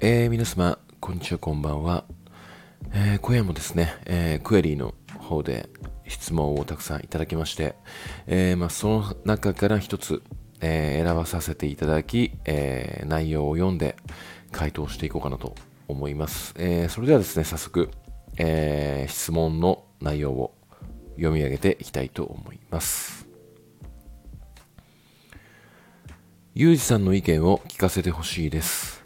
えー、皆様、こんにちは、こんばんは。えー、今夜もですね、えー、クエリーの方で質問をたくさんいただきまして、えーまあ、その中から一つ、えー、選ばさせていただき、えー、内容を読んで回答していこうかなと思います。えー、それではですね、早速、えー、質問の内容を読み上げていきたいと思います。ゆうじさんの意見を聞かせてほしいです。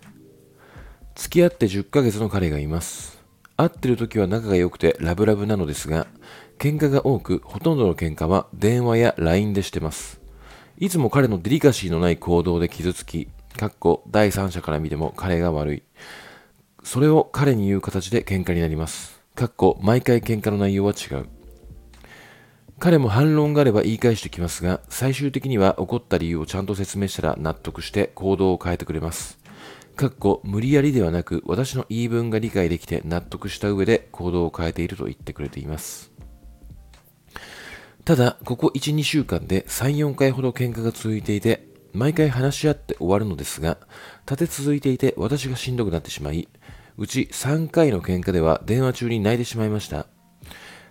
付き合って10ヶ月の彼がいます。会ってる時は仲が良くてラブラブなのですが、喧嘩が多く、ほとんどの喧嘩は電話や LINE でしてます。いつも彼のデリカシーのない行動で傷つき、かっこ第三者から見ても彼が悪い。それを彼に言う形で喧嘩になります。かっこ毎回喧嘩の内容は違う。彼も反論があれば言い返してきますが、最終的には怒った理由をちゃんと説明したら納得して行動を変えてくれます。かっこ無理やりではなく私の言い分が理解できて納得した上で行動を変えていると言ってくれています。ただ、ここ1、2週間で3、4回ほど喧嘩が続いていて、毎回話し合って終わるのですが、立て続いていて私がしんどくなってしまい、うち3回の喧嘩では電話中に泣いてしまいました。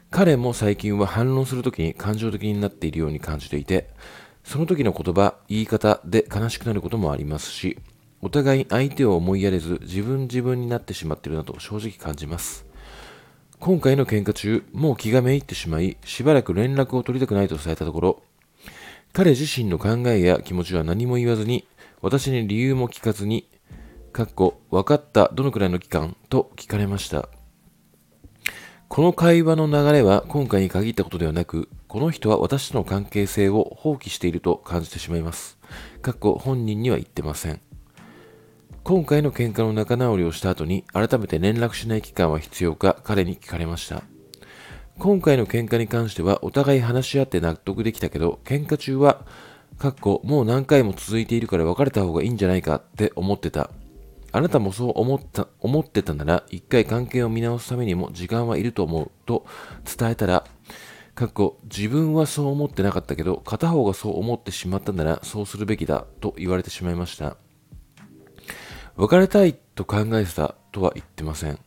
彼も最近は反論するときに感情的になっているように感じていて、その時の言葉、言い方で悲しくなることもありますし、お互い相手を思いやれず自分自分になってしまっているなと正直感じます。今回の喧嘩中、もう気がめいってしまい、しばらく連絡を取りたくないと伝えたところ、彼自身の考えや気持ちは何も言わずに、私に理由も聞かずに、かっこ、分かった、どのくらいの期間と聞かれました。この会話の流れは今回に限ったことではなく、この人は私との関係性を放棄していると感じてしまいます。かっこ本人には言ってません。今回の喧嘩の仲直りをした後に改めて連絡しない期間は必要か彼に聞かれました。今回の喧嘩に関してはお互い話し合って納得できたけど、喧嘩中は、かっこもう何回も続いているから別れた方がいいんじゃないかって思ってた。あなたもそう思った、思ってたなら、一回関係を見直すためにも時間はいると思うと伝えたら、かっこ自分はそう思ってなかったけど、片方がそう思ってしまったならそうするべきだと言われてしまいました。別れたいと考えてたとは言ってません。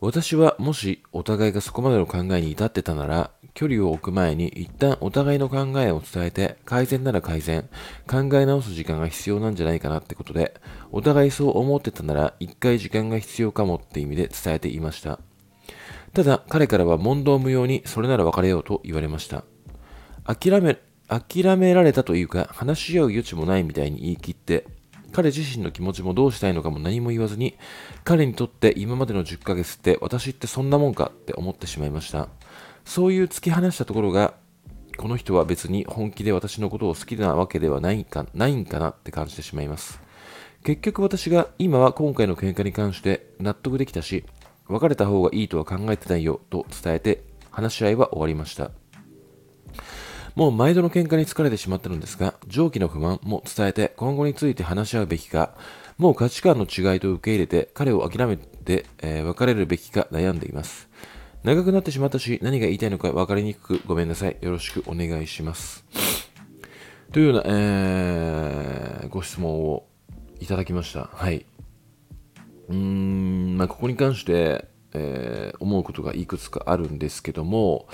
私はもしお互いがそこまでの考えに至ってたなら、距離を置く前に一旦お互いの考えを伝えて、改善なら改善、考え直す時間が必要なんじゃないかなってことで、お互いそう思ってたなら一回時間が必要かもって意味で伝えていました。ただ、彼からは問答無用にそれなら別れようと言われました。諦め、諦められたというか、話し合う余地もないみたいに言い切って、彼自身の気持ちもどうしたいのかも何も言わずに、彼にとって今までの10ヶ月って私ってそんなもんかって思ってしまいました。そういう突き放したところが、この人は別に本気で私のことを好きなわけではないかないんかなって感じてしまいます。結局私が今は今回の喧嘩に関して納得できたし、別れた方がいいとは考えてないよと伝えて話し合いは終わりました。もう毎度の喧嘩に疲れてしまったのですが、上記の不満も伝えて今後について話し合うべきか、もう価値観の違いと受け入れて彼を諦めて、えー、別れるべきか悩んでいます。長くなってしまったし、何が言いたいのか分かりにくくごめんなさい。よろしくお願いします。というような、えー、ご質問をいただきました。はい。うーん、まあ、ここに関して、えー、思うことがいくつかあるんですけども、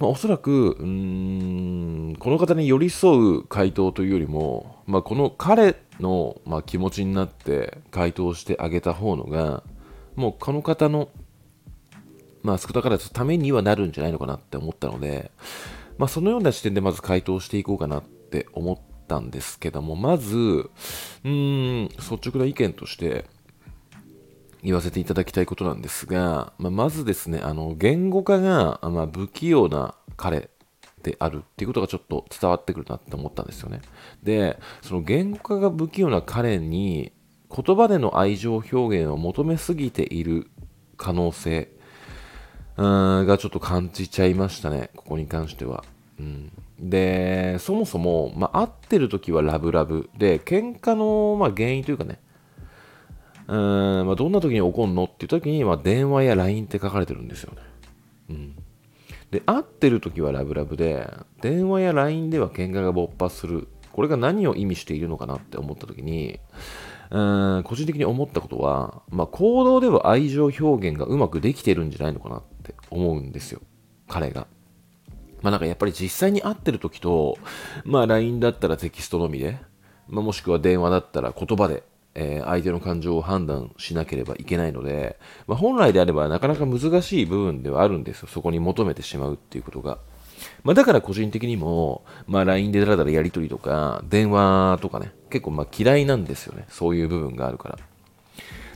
まあ、おそらく、うん、この方に寄り添う回答というよりも、まあ、この彼の、まあ、気持ちになって回答してあげた方のが、もうこの方の、まあ、少なからずためにはなるんじゃないのかなって思ったので、まあ、そのような視点でまず回答していこうかなって思ったんですけども、まず、うん、率直な意見として、言わせていただきたいことなんですが、まあ、まずですね、あの、言語化が、まあ、不器用な彼であるっていうことがちょっと伝わってくるなって思ったんですよね。で、その言語化が不器用な彼に、言葉での愛情表現を求めすぎている可能性がちょっと感じちゃいましたね、ここに関しては。うん、で、そもそも、まあ、会ってる時はラブラブで、喧嘩の、まあ、原因というかね、うんまあ、どんな時に怒るのっていう時に、まあ、電話や LINE って書かれてるんですよね。うん。で、会ってる時はラブラブで、電話や LINE では喧嘩が勃発する。これが何を意味しているのかなって思った時に、うん個人的に思ったことは、まあ、行動では愛情表現がうまくできてるんじゃないのかなって思うんですよ。彼が。まあなんかやっぱり実際に会ってる時と、まあ LINE だったらテキストのみで、まあ、もしくは電話だったら言葉で、えー、相手の感情を判断しなければいけないので、まあ、本来であればなかなか難しい部分ではあるんですよ。そこに求めてしまうっていうことが。まあ、だから個人的にも、まあ、LINE でだらだらやり取りとか、電話とかね、結構ま嫌いなんですよね。そういう部分があるから。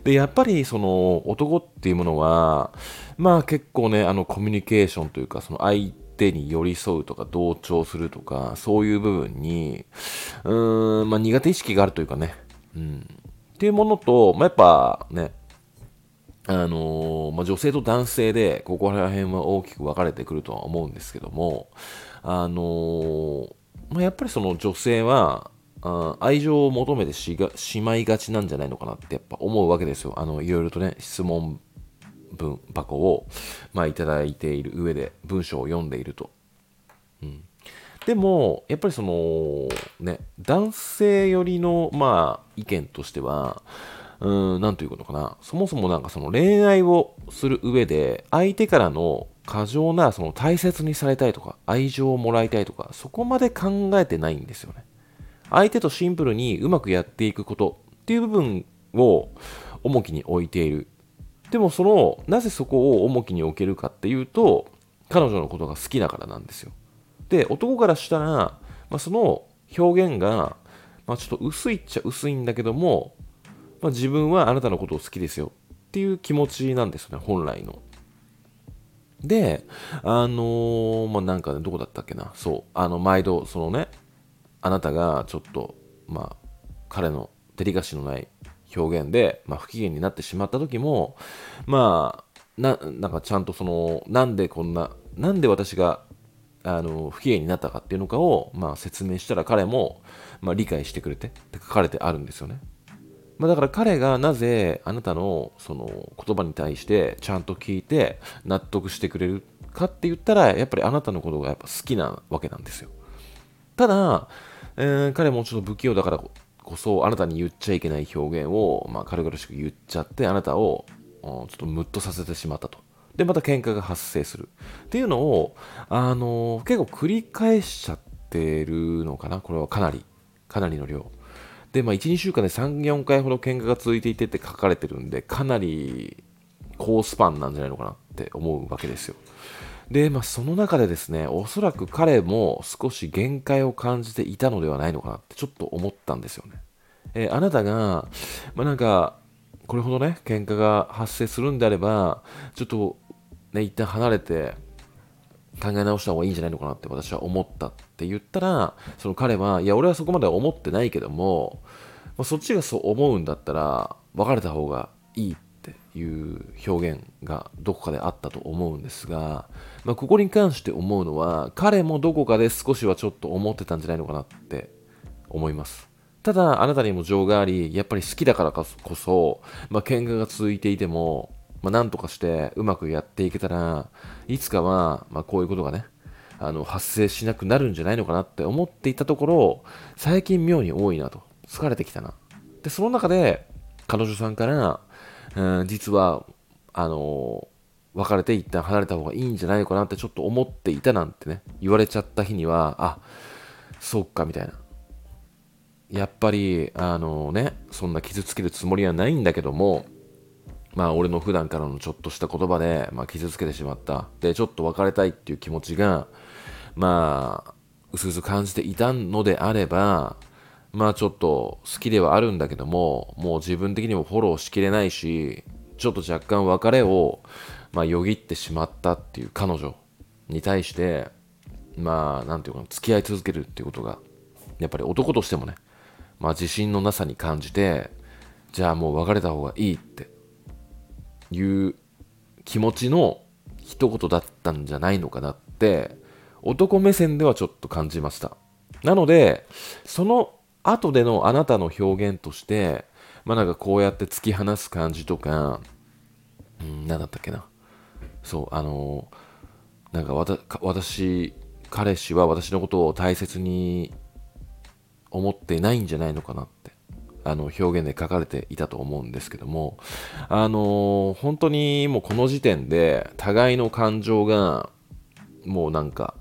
で、やっぱりその男っていうものは、まあ結構ね、あのコミュニケーションというか、その相手に寄り添うとか同調するとか、そういう部分に、うーん、まあ苦手意識があるというかね、うん。っていうものと、まあやっぱね、あのー、まあ、女性と男性で、ここら辺は大きく分かれてくるとは思うんですけども、あのー、まあ、やっぱりその女性は、あ愛情を求めてしがしまいがちなんじゃないのかなってやっぱ思うわけですよ。あの、いろいろとね、質問文箱を、まあ、いただいている上で文章を読んでいると。うん。でも、やっぱりその、ね、男性寄りの、まあ、意見としては、うん、なんということかな。そもそもなんかその恋愛をする上で、相手からの過剰な、その大切にされたいとか、愛情をもらいたいとか、そこまで考えてないんですよね。相手とシンプルにうまくやっていくことっていう部分を重きに置いている。でもその、なぜそこを重きに置けるかっていうと、彼女のことが好きだからなんですよ。で、男からしたら、まあ、その表現が、まあ、ちょっと薄いっちゃ薄いんだけども、まあ、自分はあなたのことを好きですよっていう気持ちなんですよね、本来の。で、あのー、まあ、なんかね、どこだったっけな、そう、あの、毎度、そのね、あなたがちょっと、まあ、彼のデリカシーのない表現で、まあ、不機嫌になってしまった時も、まあ、な、なんかちゃんとその、なんでこんな、なんで私が、あの、不機嫌になったかっていうのかを、まあ、説明したら彼も、まあ、理解してくれてって書かれてあるんですよね。まあ、だから彼がなぜあなたのその言葉に対してちゃんと聞いて納得してくれるかって言ったらやっぱりあなたのことがやっぱ好きなわけなんですよ。ただ、えー、彼もちょっと不器用だからこそあなたに言っちゃいけない表現を、まあ、軽々しく言っちゃってあなたをちょっとムッとさせてしまったと。で、また喧嘩が発生する。っていうのを、あの、結構繰り返しちゃってるのかなこれはかなり、かなりの量。で、まあ、1、2週間で3、4回ほど喧嘩が続いていてって書かれてるんで、かなり高スパンなんじゃないのかなって思うわけですよ。で、まあ、その中でですね、おそらく彼も少し限界を感じていたのではないのかなってちょっと思ったんですよね。えー、あなたが、まあ、なんか、これほどね、喧嘩が発生するんであれば、ちょっと、ね、一旦離れて、考え直した方がいいんじゃないのかなって私は思ったって言ったら、その彼は、いや、俺はそこまでは思ってないけども、まあ、そっちがそう思うんだったら、別れた方がいいっていう表現がどこかであったと思うんですが、まあ、ここに関して思うのは、彼もどこかで少しはちょっと思ってたんじゃないのかなって思います。ただ、あなたにも情があり、やっぱり好きだからこそ、まあ、喧嘩が続いていても、まあ、なんとかしてうまくやっていけたら、いつかは、まあ、こういうことがね、あの、発生しなくなるんじゃないのかなって思っていたところ、最近妙に多いなと。疲れてきたな。で、その中で、彼女さんから、うん、実は、あの別れて一旦離れた方がいいんじゃないのかなってちょっと思っていたなんてね、言われちゃった日には、あ、そっか、みたいな。やっぱり、あのね、そんな傷つけるつもりはないんだけども、まあ俺の普段からのちょっとした言葉で、まあ、傷つけてしまった。で、ちょっと別れたいっていう気持ちが、まあ、うすうす感じていたのであれば、まあちょっと好きではあるんだけども、もう自分的にもフォローしきれないし、ちょっと若干別れを、まあよぎってしまったっていう彼女に対して、まあなんていうか付き合い続けるっていうことが、やっぱり男としてもね、まあ自信のなさに感じて、じゃあもう別れた方がいいっていう気持ちの一言だったんじゃないのかなって男目線ではちょっと感じました。なのでその後でのあなたの表現としてまあなんかこうやって突き放す感じとかうん何だったっけな。そうあのなんか私彼氏は私のことを大切に思ってないんじゃないのかなって。あの表現で書かれていたと思うんですけども、あの本当にもうこの時点で互いの感情がもうなんか、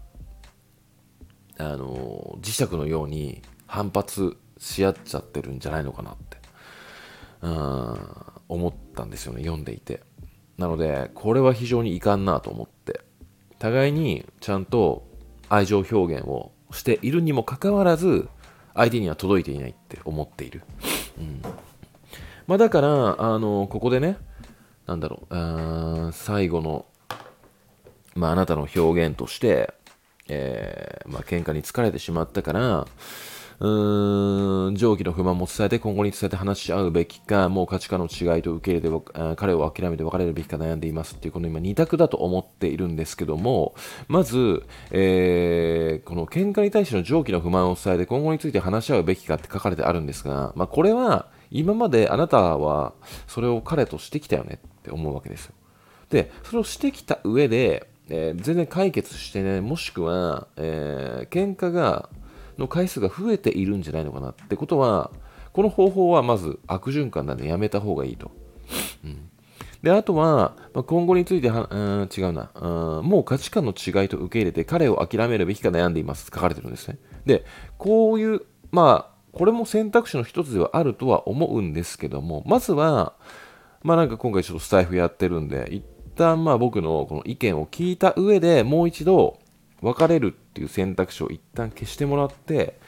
あの磁石のように反発し合っちゃってるんじゃないのかなって、うん、思ったんですよね、読んでいて。なので、これは非常にいかんなと思って、互いにちゃんと愛情表現をしているにもかかわらず、相手には届いていないって思っている。うん。まあ、だから、あの、ここでね、なんだろう、あ最後の、まあ、あなたの表現として、えー、まあ、喧嘩に疲れてしまったから、うーん、上記の不満も伝えて今後に伝えて話し合うべきか、もう価値観の違いと受け入れて彼を諦めて別れるべきか悩んでいますっていう、この今2択だと思っているんですけども、まず、えー、この喧嘩に対しての上記の不満を伝えて今後について話し合うべきかって書かれてあるんですが、まあ、これは今まであなたはそれを彼としてきたよねって思うわけですよ。で、それをしてきた上で、えー、全然解決してね、もしくは、えー、喧嘩がの回数が増えているんじゃないのかなってことは、この方法はまず悪循環なんでやめた方がいいと。うん、で、あとは、ま、今後については、うん、違うなうん、もう価値観の違いと受け入れて彼を諦めるべきか悩んでいます書かれてるんですね。で、こういう、まあ、これも選択肢の一つではあるとは思うんですけども、まずは、まあなんか今回ちょっとスタイフやってるんで、一旦まあ僕のこの意見を聞いた上でもう一度別れるっていう選択肢を一旦消してもらって、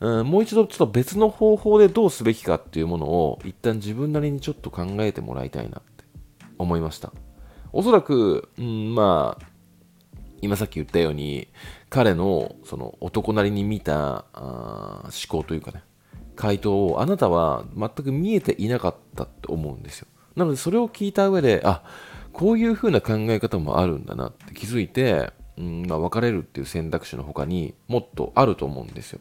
うん、もう一度ちょっと別の方法でどうすべきかっていうものを一旦自分なりにちょっと考えてもらいたいなって思いました。おそらく、うん、まあ、今さっき言ったように、彼のその男なりに見た思考というかね、回答をあなたは全く見えていなかったって思うんですよ。なのでそれを聞いた上で、あ、こういう風な考え方もあるんだなって気づいて、うんまあ、別れるっていう選択肢の他にもっとあると思うんですよ。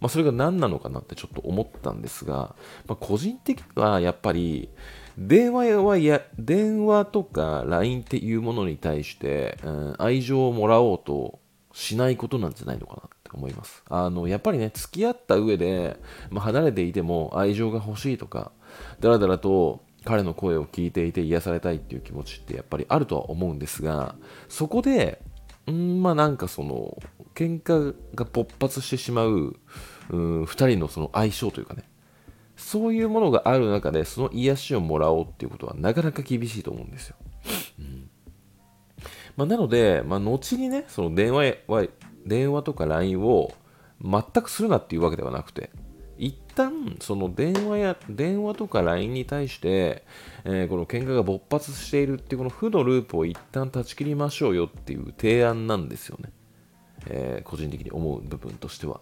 まあ、それが何なのかなってちょっと思ったんですが、まあ、個人的にはやっぱり電話はや電話とか LINE っていうものに対して、うん、愛情をもらおうとしないことなんじゃないのかなって思います。あのやっぱりね付き合った上で、まあ、離れていても愛情が欲しいとかだらだらと彼の声を聞いていて癒されたいっていう気持ちってやっぱりあるとは思うんですがそこでんまあなんかその喧嘩が勃発してしまうう2人のその相性というかねそういうものがある中でその癒しをもらおうっていうことはなかなか厳しいと思うんですよ。うんまあ、なので、まあ、後にねその電話は電話とか LINE を全くするなっていうわけではなくて旦その電話や電話とか LINE に対して、えー、この喧嘩が勃発しているっていうこの負のループを一旦断ち切りましょうよっていう提案なんですよね、えー、個人的に思う部分としては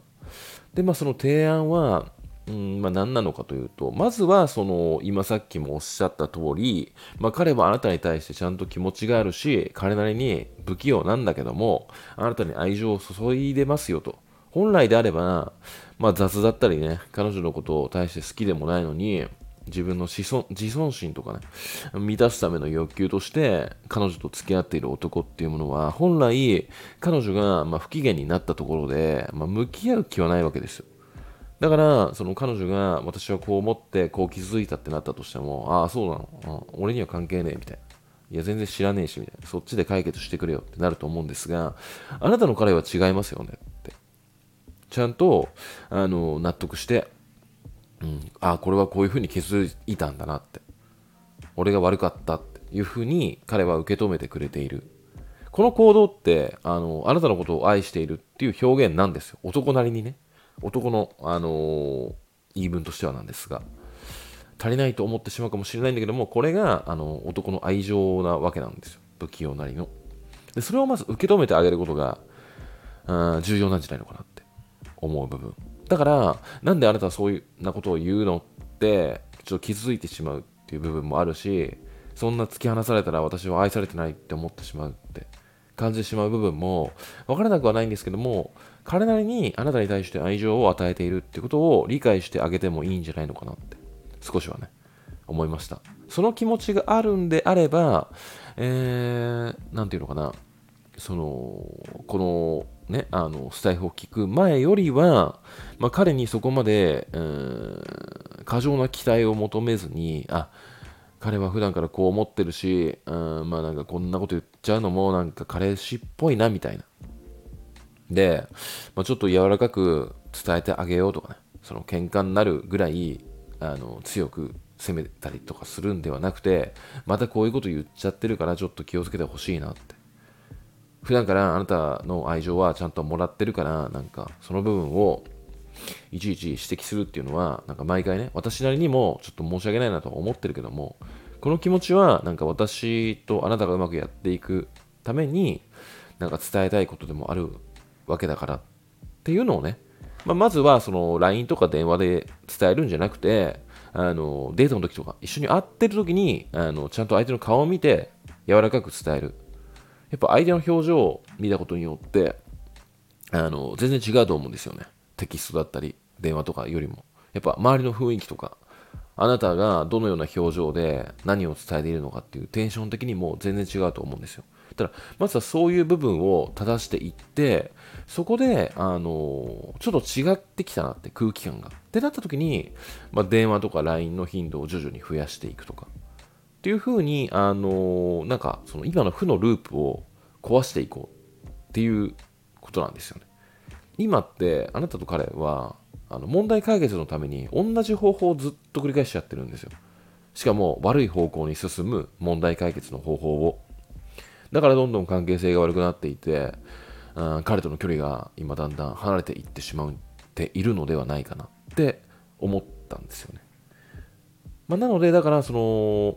でまあその提案はうんまあ、何なのかというと、まずはその今さっきもおっしゃった通り、まあ、彼はあなたに対してちゃんと気持ちがあるし、彼なりに不器用なんだけども、あなたに愛情を注いでますよと。本来であれば、まあ、雑だったりね、彼女のことを対して好きでもないのに、自分の自尊自尊心とかね、満たすための欲求として、彼女と付き合っている男っていうものは、本来、彼女がま不機嫌になったところで、まあ、向き合う気はないわけですよ。だから、その彼女が私はこう思ってこう気づいたってなったとしても、ああ、そうなの、うん、俺には関係ねえみたいな。いや、全然知らねえし、みたいな。そっちで解決してくれよってなると思うんですが、あなたの彼は違いますよね。ちゃんと、あの、納得して、うん、あこれはこういうふうに気づいたんだなって。俺が悪かったっていうふうに彼は受け止めてくれている。この行動って、あの、あなたのことを愛しているっていう表現なんですよ。男なりにね。男の、あのー、言い分としてはなんですが。足りないと思ってしまうかもしれないんだけども、これが、あの、男の愛情なわけなんですよ。不器用なりの。で、それをまず受け止めてあげることが、重要なんじゃないのかなって思う部分。だから、なんであなたはそういうなことを言うのって、ちょっと気づいてしまうっていう部分もあるし、そんな突き放されたら私は愛されてないって思ってしまうって感じてしまう部分も分からなくはないんですけども、彼なりにあなたに対して愛情を与えているってことを理解してあげてもいいんじゃないのかなって少しはね、思いました。その気持ちがあるんであれば、えー、ていうのかな、その、この、ね、あの、スタイフを聞く前よりは、まあ、彼にそこまで、過剰な期待を求めずにあ彼は普段からこう思ってるし、うん、まあなんかこんなこと言っちゃうのもなんか彼氏っぽいなみたいな。で、まあ、ちょっと柔らかく伝えてあげようとかね、その喧嘩になるぐらいあの強く責めたりとかするんではなくて、またこういうこと言っちゃってるからちょっと気をつけてほしいなって。普段からあなたの愛情はちゃんともらってるから、なんかその部分をいちいち指摘するっていうのは、なんか毎回ね、私なりにもちょっと申し訳ないなと思ってるけども、この気持ちは、なんか私とあなたがうまくやっていくために、なんか伝えたいことでもあるわけだからっていうのをね、まあ、まずはその LINE とか電話で伝えるんじゃなくて、あのデートの時とか一緒に会ってる時にあのちゃんと相手の顔を見て柔らかく伝える。やっぱ相手の表情を見たことによってあの全然違うと思うんですよね。テキストだったり電話とかよりも。やっぱ周りの雰囲気とかあなたがどのような表情で何を伝えているのかっていうテンション的にも全然違うと思うんですよ。ただ、まずはそういう部分を正していって、そこで、あの、ちょっと違ってきたなって空気感が。ってなった時に、まあ、電話とか LINE の頻度を徐々に増やしていくとか。っていう風に、あの、なんか、その今の負のループを壊していこうっていうことなんですよね。今って、あなたと彼は、あの問題解決のために同じ方法をずっと繰り返しちゃってるんですよ。しかも悪い方向に進む問題解決の方法を。だからどんどん関係性が悪くなっていて、うん、彼との距離が今だんだん離れていってしまっているのではないかなって思ったんですよね。まあ、なので、だからその、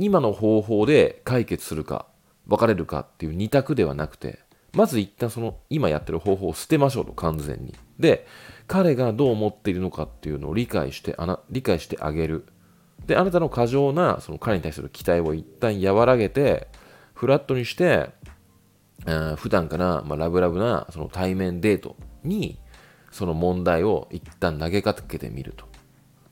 今の方法で解決するか、別れるかっていう二択ではなくて、まず一旦その今やってる方法を捨てましょうと完全に。で、彼がどう思っているのかっていうのを理解してあな理解してあげる。で、あなたの過剰なその彼に対する期待を一旦和らげて、フラットにして、ん、普段から、まあ、ラブラブなその対面デートにその問題を一旦投げかけてみると。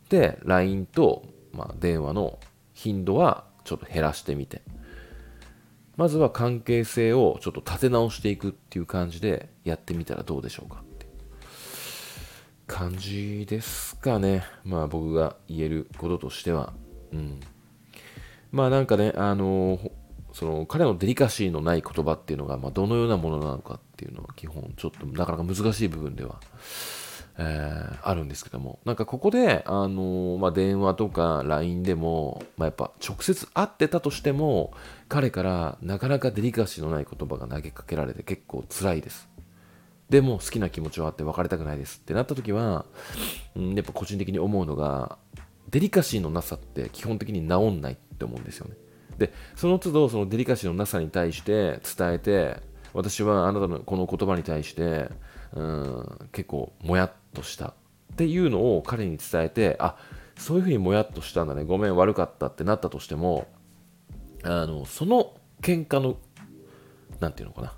で、LINE と、まあ、電話の頻度はちょっと減らしてみて。まずは関係性をちょっと立て直していくっていう感じでやってみたらどうでしょうかって感じですかね。まあ僕が言えることとしては。うん。まあなんかね、あのー、その彼のデリカシーのない言葉っていうのが、まあ、どのようなものなのかっていうのは基本ちょっとなかなか難しい部分では、えー、あるんですけども。なんかここで、あのー、まあ、電話とか LINE でも、まあ、やっぱ直接会ってたとしても彼からなかなかデリカシーのない言葉が投げかけられて結構辛いです。でも好きな気持ちはあって別れたくないです。ってなった時は、うん、やっぱ個人的に思うのがデリカシーのなさって基本的に治んないって思うんですよね。でその都度そのデリカシーのなさに対して伝えて私はあなたのこの言葉に対してうん結構もやっとしたっていうのを彼に伝えてあそういうふうにもやっとしたんだね。ごめん悪かったってなったとしてもあのその喧嘩の何て言うのかな。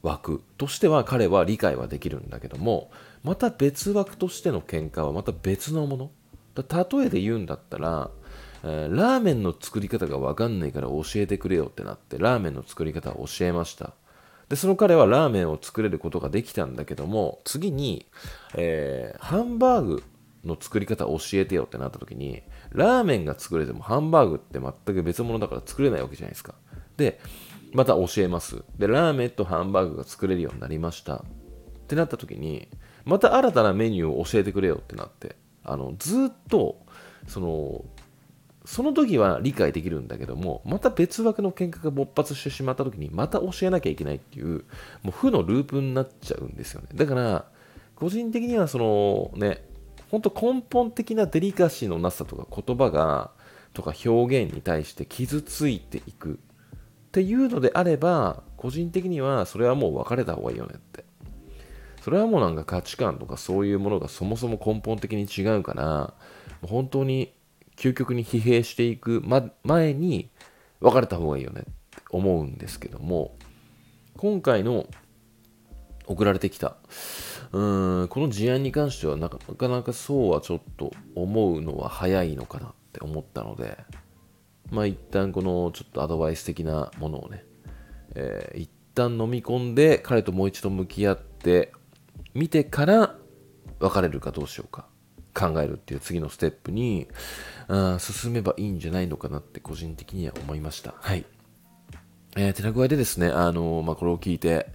枠としては彼は理解はできるんだけどもまた別枠としての喧嘩はまた別のもの。例えで言うんだったらえー、ラーメンの作り方がわかんないから教えてくれよってなって、ラーメンの作り方を教えました。で、その彼はラーメンを作れることができたんだけども、次に、えー、ハンバーグの作り方を教えてよってなった時に、ラーメンが作れてもハンバーグって全く別物だから作れないわけじゃないですか。で、また教えます。で、ラーメンとハンバーグが作れるようになりました。ってなった時に、また新たなメニューを教えてくれよってなって、あの、ずっと、その、その時は理解できるんだけども、また別枠の喧嘩が勃発してしまった時に、また教えなきゃいけないっていう、もう負のループになっちゃうんですよね。だから、個人的にはそのね、本当根本的なデリカシーのなさとか言葉が、とか表現に対して傷ついていくっていうのであれば、個人的にはそれはもう別れた方がいいよねって。それはもうなんか価値観とかそういうものがそもそも根本的に違うから、本当に究極に疲弊していく、ま、前に別れた方がいいよねって思うんですけども今回の送られてきたうーんこの事案に関してはなかなかそうはちょっと思うのは早いのかなって思ったのでまあ一旦このちょっとアドバイス的なものをね、えー、一旦飲み込んで彼ともう一度向き合って見てから別れるかどうしようか。考えるっていう次のステップにあ進めばいいんじゃないのかなって個人的には思いました。はい。えー、手な具合でですね、あのー、まあ、これを聞いて、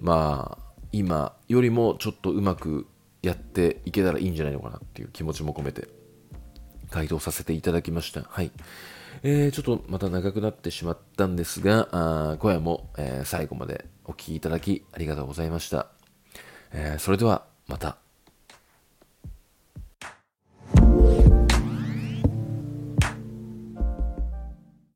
まあ、今よりもちょっとうまくやっていけたらいいんじゃないのかなっていう気持ちも込めて回答させていただきました。はい。えー、ちょっとまた長くなってしまったんですが、あ今夜も、えー、最後までお聴きいただきありがとうございました。えー、それではまた。